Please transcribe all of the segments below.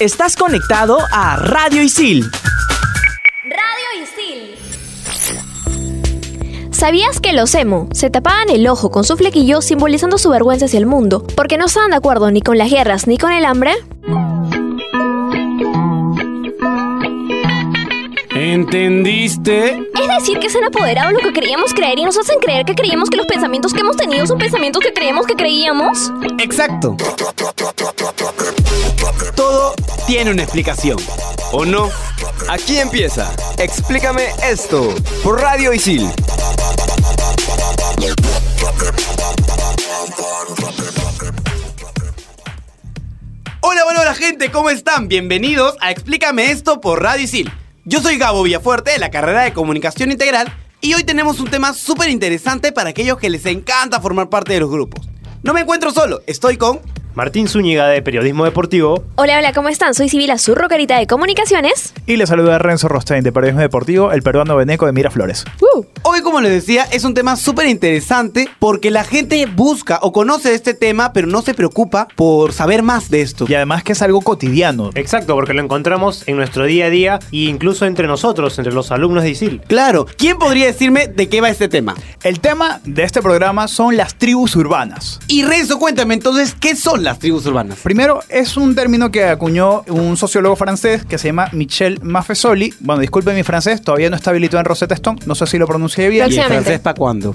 Estás conectado a Radio Isil. Radio Isil. ¿Sabías que los emo se tapaban el ojo con su flequillo simbolizando su vergüenza hacia el mundo? Porque no estaban de acuerdo ni con las guerras ni con el hambre. ¿Entendiste? Es decir, que se han apoderado de lo que creíamos creer y nos hacen creer que creíamos que los pensamientos que hemos tenido son pensamientos que creemos que creíamos. Exacto. Todo tiene una explicación, ¿o no? Aquí empieza. Explícame esto por Radio Isil. Hola, hola, hola gente, ¿cómo están? Bienvenidos a Explícame esto por Radio Isil. Yo soy Gabo Villafuerte de la carrera de Comunicación Integral y hoy tenemos un tema súper interesante para aquellos que les encanta formar parte de los grupos. No me encuentro solo, estoy con Martín Zúñiga de Periodismo Deportivo. Hola, hola, ¿cómo están? Soy Sibila Zurro, carita de comunicaciones. Y le saluda Renzo Rostein de Periodismo Deportivo, el peruano veneco de Miraflores. Uh. Hoy, como les decía, es un tema súper interesante porque la gente busca o conoce este tema, pero no se preocupa por saber más de esto. Y además que es algo cotidiano. Exacto, porque lo encontramos en nuestro día a día e incluso entre nosotros, entre los alumnos de ISIL. Claro, ¿quién podría decirme de qué va este tema? El tema de este programa son las tribus urbanas. Y Renzo, cuéntame entonces, ¿qué son las tribus urbanas? Primero, es un término que acuñó un sociólogo francés que se llama Michel Maffesoli. Bueno, disculpe mi francés, todavía no está habilitado en Rosetta Stone, no sé si lo pronuncié bien. ¿Y el francés para cuándo?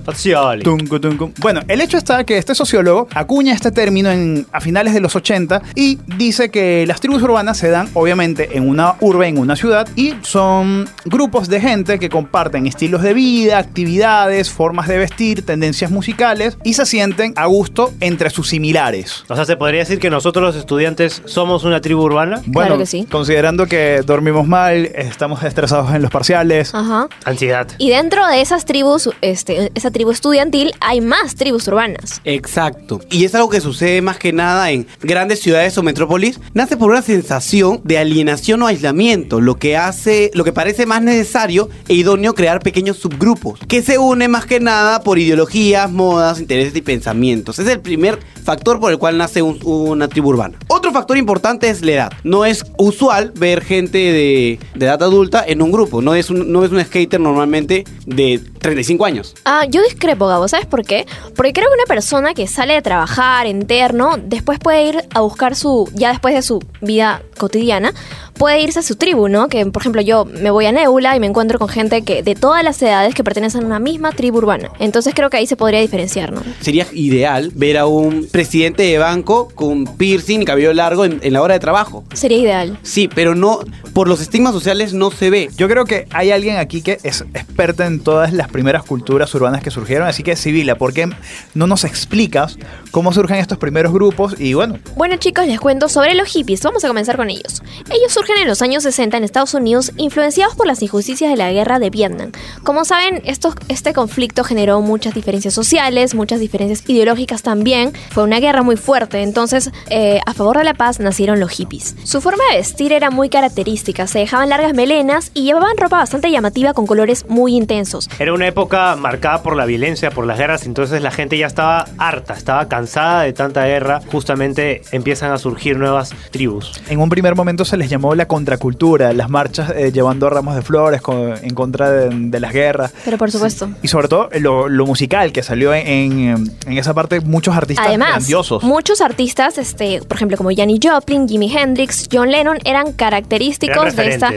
Tuncu, tuncu. Bueno, el hecho está que este sociólogo acuña este término en, a finales de los 80 y dice que las tribus urbanas se dan obviamente en una urbe, en una ciudad, y son grupos de gente que comparten estilos de vida, actividades, formas de vestir, tendencias musicales y se sienten a gusto entre sus similares. O sea, se podría decir que nosotros los estudiantes somos una tribu urbana. Bueno, que sí. considerando que dormimos mal, estamos estresados en los parciales. Ajá. Ansiedad. Y dentro de esas tribus, este, esa tribu estudiantil, hay más tribus urbanas. Exacto. Y es algo que sucede más que nada en grandes ciudades o metrópolis. Nace por una sensación de alienación o aislamiento, lo que hace, lo que parece más necesario e idóneo crear pequeños subgrupos, que se unen más que nada por ideologías, modas, intereses y pensamientos. Es el primer factor por el cual nace un- una tribu urbana. Otro factor importante es la edad. No es usual ver gente de, de edad adulta en un grupo. No es no es un skater normalmente de 35 años. Ah, yo discrepo, Gabo, ¿sabes por qué? Porque creo que una persona que sale de trabajar interno, después puede ir a buscar su, ya después de su vida cotidiana, puede irse a su tribu, ¿no? Que, por ejemplo, yo me voy a Nebula y me encuentro con gente que de todas las edades que pertenecen a una misma tribu urbana. Entonces creo que ahí se podría diferenciar, ¿no? Sería ideal ver a un presidente de banco con piercing y cabello largo en, en la hora de trabajo. Sería ideal. Sí, pero no, por los estigmas sociales no se ve. Yo creo que hay alguien aquí que es experta en todas las primeras culturas urbanas que surgieron, así que Sibila, ¿por qué no nos explicas cómo surgen estos primeros grupos? Y bueno, Bueno chicos, les cuento sobre los hippies. Vamos a comenzar con ellos. Ellos surgen en los años 60 en Estados Unidos, influenciados por las injusticias de la guerra de Vietnam. Como saben, estos- este conflicto generó muchas diferencias sociales, muchas diferencias ideológicas también. Fue una guerra muy fuerte, entonces eh, a favor de la paz nacieron los hippies. Su forma de vestir era muy característica, se dejaban largas melenas y llevaban ropa bastante llamativa con colores muy intensos. Era una época marcada por la violencia, por las guerras, entonces la gente ya estaba harta, estaba cansada de tanta guerra. Justamente empiezan a surgir nuevas tribus. en un primer momento se les llamó la contracultura, las marchas eh, llevando ramos de flores con- en contra de, de las guerras. Pero por supuesto. Y sobre todo lo, lo musical que salió en, en- en esa parte, muchos artistas Además, grandiosos. muchos artistas, este, por ejemplo, como Janis Joplin, Jimi Hendrix, John Lennon, eran característicos Eran de esta,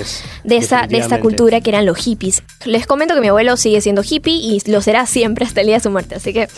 de, esta, de esta cultura que eran los hippies. Les comento que mi abuelo sigue siendo hippie y lo será siempre hasta el día de su muerte. Así que,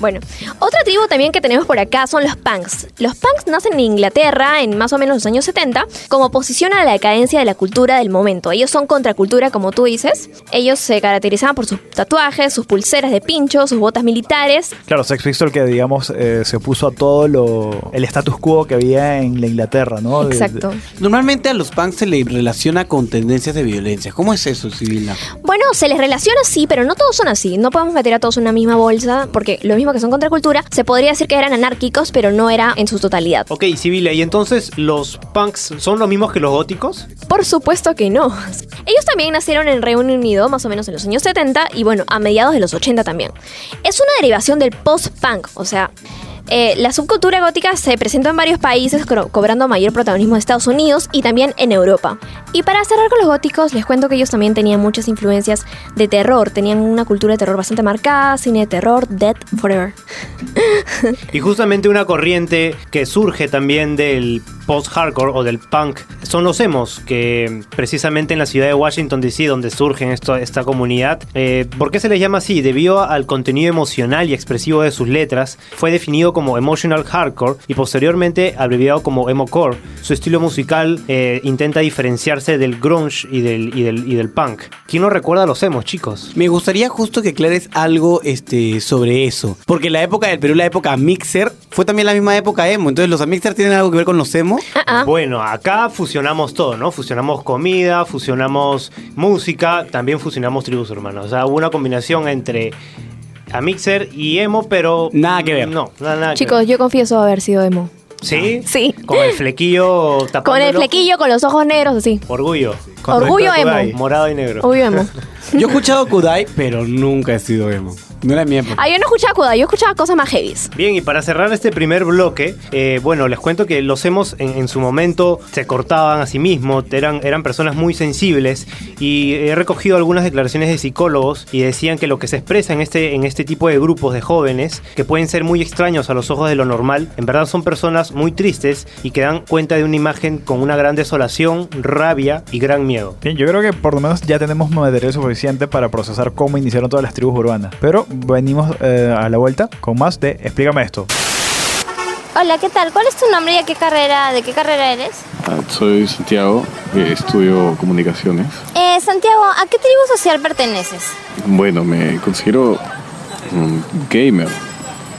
bueno. Otra tribu también que tenemos por acá son los punks. Los punks nacen en Inglaterra en más o menos los años 70 como oposición a la decadencia de la cultura del momento. Ellos son contracultura, como tú dices. Ellos se caracterizaban por sus tatuajes, sus pulseras de pincho, sus botas militares Claro, Sex Pistol que digamos eh, se opuso a todo lo el status quo que había en la Inglaterra, ¿no? De- Exacto. Normalmente a los punks se le relaciona con tendencias de violencia. ¿Cómo es eso, Sibila? Bueno, se les relaciona así, pero no todos son así. No podemos meter a todos en una misma bolsa, porque lo mismo que son contracultura, se podría decir que eran anárquicos, pero no era en su totalidad. Ok, Sibila, ¿y entonces los punks son los mismos que los góticos? Por supuesto que no. Ellos también nacieron en Reino Unido, más o menos en los años 70, y bueno, a mediados de los 80 también. Es una derivación del post-punk, o sea, Eh, la subcultura gótica se presentó en varios países, cobrando mayor protagonismo en Estados Unidos y también en Europa. Y para cerrar con los góticos, les cuento que ellos también tenían muchas influencias de terror. Tenían una cultura de terror bastante marcada, cine de terror, Dead Forever. Y justamente una corriente que surge también del post-hardcore o del punk son los emos, que precisamente en la ciudad de Washington DC, donde surge esta comunidad, eh, ¿por qué se les llama así? Debido al contenido emocional y expresivo de sus letras, fue definido como emotional hardcore y posteriormente abreviado como emo-core. Su estilo musical eh, intenta diferenciarse del grunge y del, y, del, y del punk. ¿Quién no recuerda a los emos, chicos? Me gustaría justo que aclares algo este, sobre eso. Porque la época del Perú, la época Mixer, fue también la misma época emo. Entonces, ¿los Mixer tienen algo que ver con los emo? Ah, ah. Bueno, acá fusionamos todo, ¿no? Fusionamos comida, fusionamos música, también fusionamos tribus hermanos. O sea, hubo una combinación entre a Mixer y emo, pero... Nada que ver. No, nada, nada que Chicos, ver. yo confieso haber sido emo. ¿Sí? Sí. Con el flequillo tapando Con el flequillo, con los ojos negros, así. Orgullo. Orgullo emo. Morado y negro. Obvio emo. Yo he escuchado Kudai, pero nunca he sido emo. No era mi época. Ah, yo no escuchaba Kuda, yo escuchaba cosas más heavies. Bien, y para cerrar este primer bloque, eh, bueno, les cuento que los emos en, en su momento se cortaban a sí mismos, eran, eran personas muy sensibles y he recogido algunas declaraciones de psicólogos y decían que lo que se expresa en este, en este tipo de grupos de jóvenes, que pueden ser muy extraños a los ojos de lo normal, en verdad son personas muy tristes y que dan cuenta de una imagen con una gran desolación, rabia y gran miedo. Bien, yo creo que por lo menos ya tenemos material suficiente para procesar cómo iniciaron todas las tribus urbanas. Pero venimos eh, a la vuelta con más de Explícame esto. Hola, ¿qué tal? ¿Cuál es tu nombre y a qué carrera, de qué carrera eres? Ah, Soy Santiago, eh, estudio comunicaciones. Eh, Santiago, ¿a qué tribu social perteneces? Bueno, me considero mm, gamer.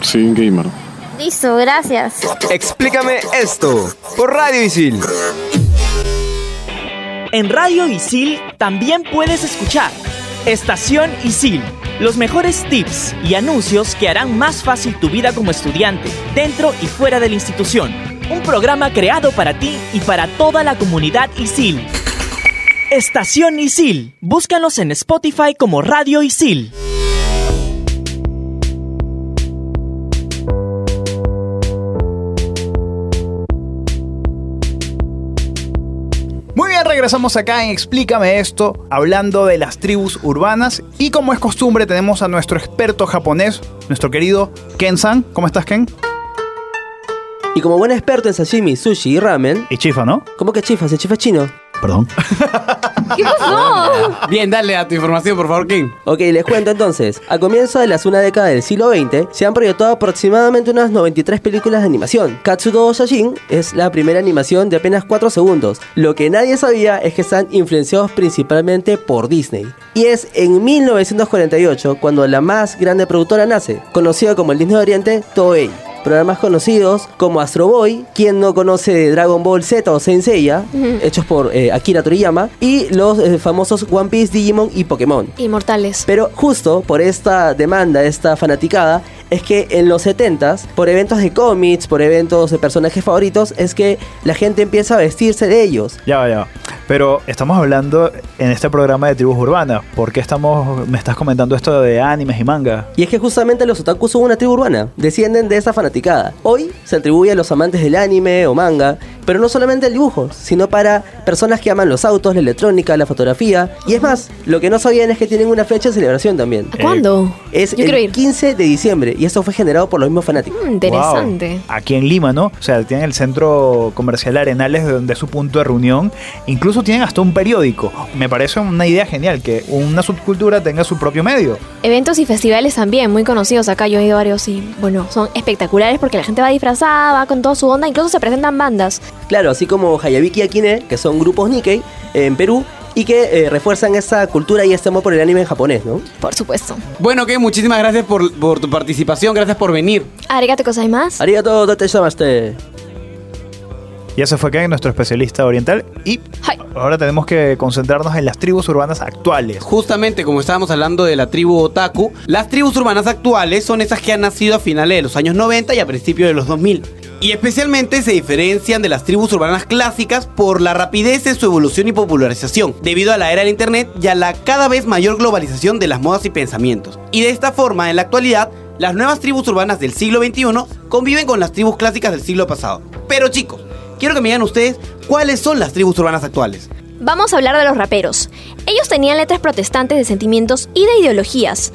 Sí, un gamer. Listo, gracias. Explícame esto por Radio Isil. En Radio Isil también puedes escuchar Estación Isil, los mejores tips y anuncios que harán más fácil tu vida como estudiante, dentro y fuera de la institución. Un programa creado para ti y para toda la comunidad Isil. Estación Isil, búscanos en Spotify como Radio Isil. Regresamos acá en Explícame esto, hablando de las tribus urbanas. Y como es costumbre, tenemos a nuestro experto japonés, nuestro querido Ken-san. ¿Cómo estás, Ken? Y como buen experto en sashimi, sushi y ramen, Y Chifa, ¿no? ¿cómo que chifas? ¿El chifa chino? Perdón. ¿Qué pasó? Bien, dale a tu información, por favor, King. Ok, les cuento entonces. A comienzo de la segunda década del siglo XX, se han proyectado aproximadamente unas 93 películas de animación. Katsudo Shashin es la primera animación de apenas 4 segundos. Lo que nadie sabía es que están influenciados principalmente por Disney. Y es en 1948 cuando la más grande productora nace, conocida como el Disney de Oriente, Toei. Programas conocidos como Astro Boy, quien no conoce Dragon Ball Z o Saint Seiya, hechos por eh, Akira Toriyama, y los eh, famosos One Piece, Digimon y Pokémon. Inmortales. Pero justo por esta demanda, esta fanaticada, es que en los 70s, por eventos de cómics, por eventos de personajes favoritos, es que la gente empieza a vestirse de ellos. Ya, va, ya. va. Pero estamos hablando en este programa de tribus urbanas. ¿Por qué estamos, me estás comentando esto de animes y manga? Y es que justamente los otakus son una tribu urbana, descienden de esa fanaticada. Hoy se atribuye a los amantes del anime o manga, pero no solamente el dibujo, sino para personas que aman los autos, la electrónica, la fotografía. Y es más, lo que no sabían es que tienen una fecha de celebración también. ¿A ¿Cuándo? Es Yo quiero el ir. 15 de diciembre y esto fue generado por los mismos fanáticos. Mm, interesante. Wow. Aquí en Lima, ¿no? O sea, tienen el centro comercial Arenales, de donde es su punto de reunión. Incluso tienen hasta un periódico. Me parece una idea genial que una subcultura tenga su propio medio. Eventos y festivales también, muy conocidos acá. Yo he ido a varios y, bueno, son espectaculares porque la gente va disfrazada, va con toda su onda. Incluso se presentan bandas. Claro, así como Hayabiki y Akine, que son grupos Nikkei en Perú y que eh, refuerzan esa cultura y este amor por el anime en japonés, ¿no? Por supuesto. Bueno, Ken, muchísimas gracias por, por tu participación, gracias por venir. Arigato gozaimasu. Arigato gozaimasu. Y ese fue Ken, nuestro especialista oriental. Y Hi. ahora tenemos que concentrarnos en las tribus urbanas actuales. Justamente como estábamos hablando de la tribu otaku, las tribus urbanas actuales son esas que han nacido a finales de los años 90 y a principios de los 2000. Y especialmente se diferencian de las tribus urbanas clásicas por la rapidez en su evolución y popularización, debido a la era del internet y a la cada vez mayor globalización de las modas y pensamientos. Y de esta forma, en la actualidad, Las nuevas tribus urbanas del siglo XXI conviven con las tribus clásicas del siglo pasado. Pero chicos, quiero que me digan ustedes cuáles son las tribus urbanas actuales. Vamos a hablar de los raperos. Ellos tenían letras protestantes de sentimientos y de ideologías.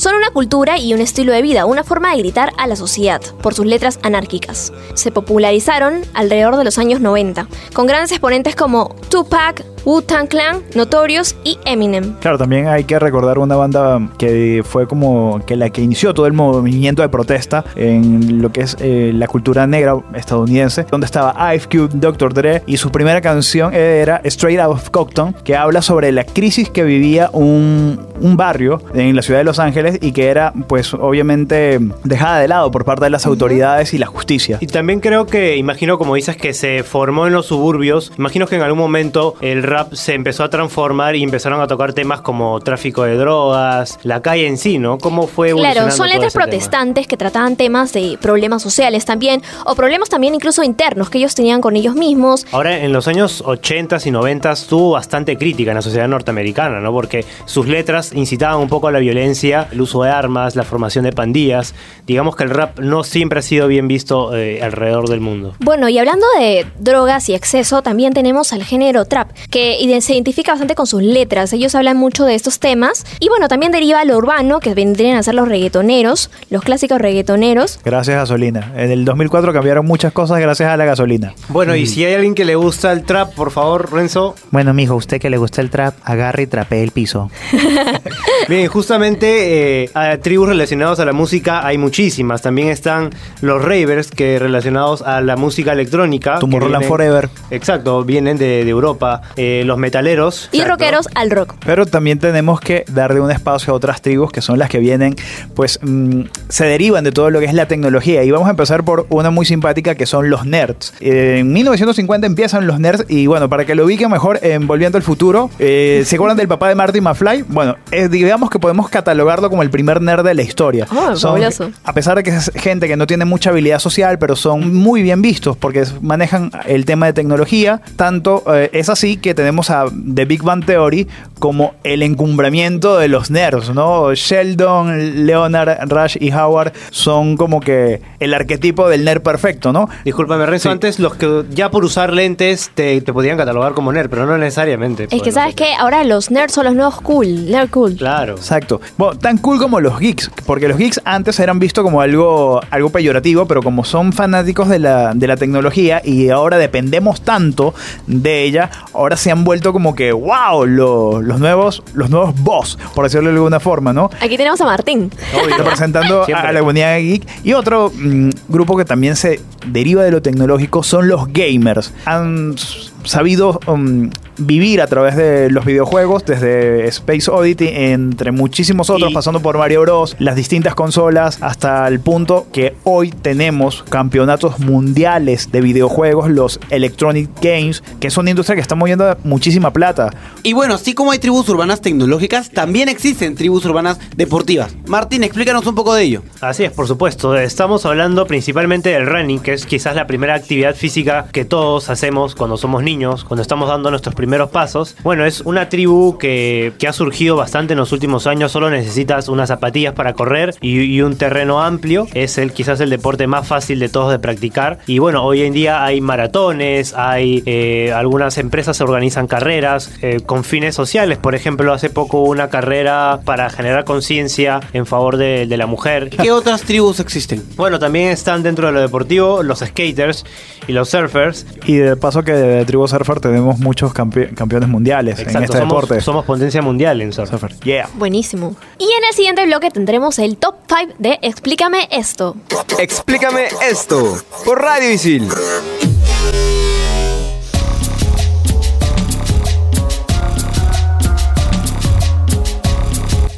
Son una cultura y un estilo de vida, una forma de gritar a la sociedad, por sus letras anárquicas. Se popularizaron alrededor de los años 90, con grandes exponentes como Tupac, Wu-Tang Clan, Notorious y Eminem. Claro, también hay que recordar una banda que fue como que la que inició todo el movimiento de protesta en lo que es eh, la cultura negra estadounidense, donde estaba Ice Cube, Dr. Dre, y su primera canción era Straight Out of Compton, que habla sobre la crisis que vivía un, un barrio en la ciudad de Los Ángeles y que era, pues, obviamente dejada de lado por parte de las autoridades y la justicia. Y también creo que, imagino, como dices, que se formó en los suburbios. Imagino que en algún momento el rap se empezó a transformar y empezaron a tocar temas como tráfico de drogas, la calle en sí, ¿no? ¿Cómo fue Claro, son letras tema? protestantes que trataban temas de problemas sociales también, o problemas también incluso internos que ellos tenían con ellos mismos. Ahora, en los años 80 y 90 tuvo bastante crítica en la sociedad norteamericana, ¿no? Porque sus letras incitaban un poco a la violencia, el uso de armas, la formación de pandillas. Digamos que el rap no siempre ha sido bien visto eh, alrededor del mundo. Bueno, y hablando de drogas y exceso, también tenemos al género trap, que ide- se identifica bastante con sus letras. Ellos hablan mucho de estos temas. Y bueno, también deriva lo urbano, que vendrían a ser los reggaetoneros, los clásicos reggaetoneros. Gracias gasolina. En el 2004 cambiaron muchas cosas gracias a la gasolina. Bueno, y si hay alguien que le gusta el trap, por favor, Renzo. Bueno, mijo, usted que le gusta el trap, agarre y trapee el piso. Bien, justamente eh, a tribus relacionadas a la música hay muchísimas. También están los ravers que relacionados a la música electrónica. que Tomorrowland Forever. Exacto, vienen de, de Europa. Eh, los metaleros. Y exacto. rockeros al rock. Pero también tenemos que darle un espacio a otras tribus que son las que vienen, pues mm, se derivan de todo lo que es la tecnología. Y vamos a empezar por una muy simpática que son los nerds. Eh, en 1950 empiezan los nerds y bueno, para que lo ubiquen mejor en Volviendo al Futuro, eh, ¿se acuerdan del papá de Marty McFly? Bueno, eh, digamos que podemos catalogarlo como el primer nerd de la historia. Oh, Son- a pesar de que es gente que no tiene mucha habilidad social, pero son muy bien vistos porque manejan el tema de tecnología. Tanto eh, es así que tenemos a The Big Bang Theory como el encumbramiento de los nerds, ¿no? Sheldon, Leonard, Rush y Howard son como que el arquetipo del nerd perfecto, ¿no? Discúlpame, Renzo, Sí. antes los que ya por usar lentes te, te podían catalogar como nerd, pero no necesariamente. Es que, ¿sabes qué? Ahora los nerds son los nuevos cool. Nerd cool. Claro. Exacto. Bueno, tan cool como los geeks, porque los geeks antes eran vistos como algo, algo peyorativo, pero como son fanáticos de la, de la tecnología y ahora dependemos tanto de ella, ahora se han vuelto como que, wow, lo- los nuevos, los nuevos boss, por decirlo de alguna forma, ¿no? Aquí tenemos a Martín. representando Siempre. a la comunidad geek. Y otro mm, grupo que también se deriva de lo tecnológico son los gamers. Han sabido um, vivir a través de los videojuegos, desde Space Oddity, entre muchísimos otros, Y- pasando por Mario Bros, las distintas consolas, hasta el punto que hoy tenemos campeonatos mundiales de videojuegos, los Electronic Games, que es una industria que está moviendo muchísima plata. Y bueno, así como hay tribus urbanas tecnológicas, también existen tribus urbanas deportivas. Martín, explícanos un poco de ello. Así es, por supuesto. Estamos hablando principalmente del running, que es quizás la primera actividad física que todos hacemos cuando somos niños, cuando estamos dando nuestros primeros pasos. Bueno, es una tribu que, que ha surgido bastante en los últimos años. Solo necesitas unas zapatillas para correr y, y un terreno amplio. Es el quizás el deporte más fácil de todos de practicar. Y bueno, hoy en día hay maratones, hay eh, algunas empresas se organizan carreras eh, con fines sociales. Por ejemplo, hace poco hubo una carrera para generar conciencia en favor de, de la mujer. ¿Qué otras tribus existen? Bueno, también están dentro de lo deportivo los skaters y los surfers. Y de paso que de Tribu Surfer tenemos muchos campe- campeones mundiales en Exacto, este somos, deporte. somos potencia mundial en surf. Surfer. Yeah. Buenísimo. Y en el siguiente bloque tendremos el top 5 de Explícame esto. Explícame esto por Radio Isil.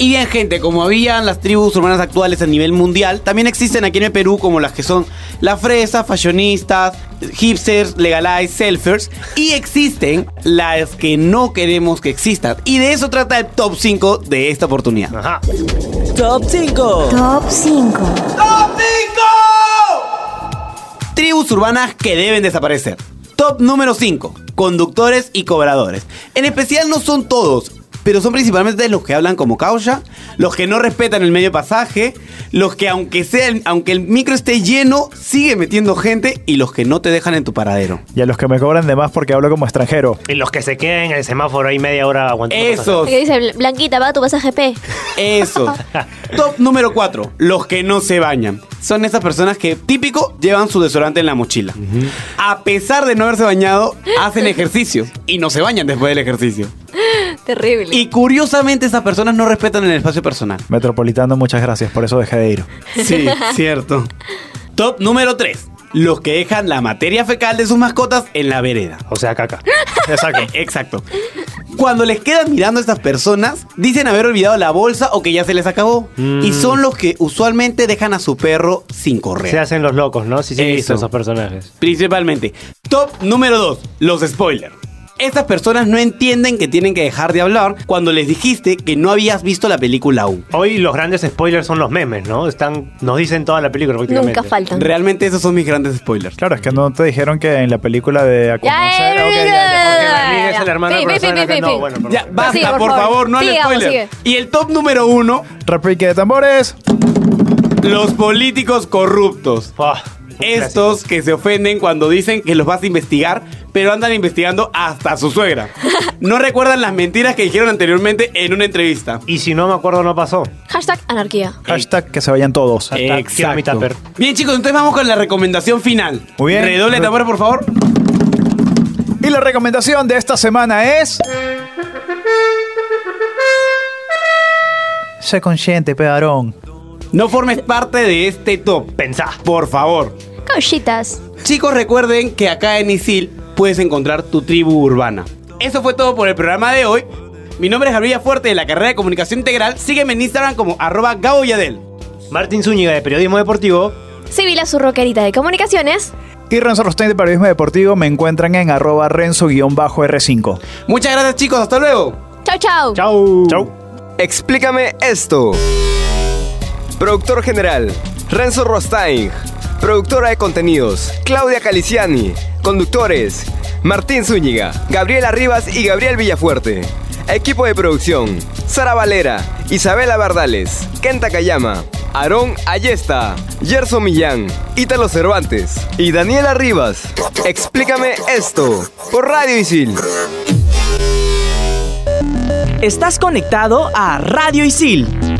Y bien, gente, como habían las tribus urbanas actuales a nivel mundial, también existen aquí en el Perú como las que son la fresa, fashionistas, hipsters, legalize, selfers. Y existen las que no queremos que existan. Y de eso trata el top 5 de esta oportunidad. Ajá. Top 5. Top 5. ¡Top 5! Tribus urbanas que deben desaparecer. Top número 5. Conductores y cobradores. En especial no son todos, pero son principalmente los que hablan como causa, los que no respetan el medio pasaje, los que aunque sea el- aunque el micro esté lleno, sigue metiendo gente y los que no te dejan en tu paradero. Y a los que me cobran de más porque hablo como extranjero. Y los que se queden en el semáforo ahí media hora aguantando. Esos, Que dice, "Bl- Blanquita, va tu pasaje P. esos. Top número 4, los que no se bañan. Son esas personas que típico llevan su desodorante en la mochila. A pesar de no haberse bañado, hacen ejercicio y no se bañan después del ejercicio. Terrible. Y curiosamente esas personas no respetan el espacio personal. Metropolitano, muchas gracias, por eso dejé de ir. Sí, cierto. Top número 3. Los que dejan la materia fecal de sus mascotas en la vereda. O sea, caca. Exacto. Exacto. Cuando les quedan mirando a estas personas, dicen haber olvidado la bolsa o que ya se les acabó. Mm. Y son los que usualmente dejan a su perro sin correr. Se hacen los locos, ¿no? Sí, sí, Eso. esos personajes. Principalmente. Top número 2. Los spoilers. Estas personas no entienden que tienen que dejar de hablar cuando les dijiste que no habías visto la película aún. Hoy los grandes spoilers son los memes, ¿no? Están, nos dicen toda la película prácticamente. Nunca faltan. Realmente esos son mis grandes spoilers. Claro, es que no te dijeron que en la película de Ya, es el hermano no, bueno, perdón. Ya, basta, Sí, por por, favor. favor, no al Sigamos, spoiler. sigue. Y el top número uno, Repique de tambores. los políticos corruptos. Estos que se ofenden cuando dicen que los vas a investigar, pero andan investigando hasta a su suegra. No recuerdan las mentiras que dijeron anteriormente en una entrevista. Y si no me acuerdo, no pasó. Hashtag anarquía. Hashtag que se vayan todos. Hashtag quiero mi tupper. Bien, chicos, entonces vamos con la recomendación final. Muy bien. Redoble de tambores, por favor. Y la recomendación de esta semana es. Sé consciente, pedarón. No formes parte de este top. Pensá. Por favor. Cauchitas. Chicos, recuerden que acá en Isil puedes encontrar tu tribu urbana. Eso fue todo por el programa de hoy. Mi nombre es Gabriela Fuerte de la carrera de Comunicación Integral. Sígueme en Instagram como arroba Gabo Yadel. Martín Zúñiga de Periodismo Deportivo. Sibila, su rockerita de comunicaciones. Y Renzo Rostein de Periodismo Deportivo me encuentran en arroba renzo-r5. Muchas gracias chicos, hasta luego. Chau, chau. Chau. Chau. Explícame esto. Productor general, Renzo Rostain. Productora de contenidos, Claudia Caliciani. Conductores, Martín Zúñiga, Gabriela Rivas y Gabriel Villafuerte. Equipo de producción, Sara Valera, Isabela Bardales, Kenta Kayama, Aarón Ayesta, Gerson Millán, Ítalo Cervantes y Daniela Rivas. Explícame esto por Radio Isil. Estás conectado a Radio Isil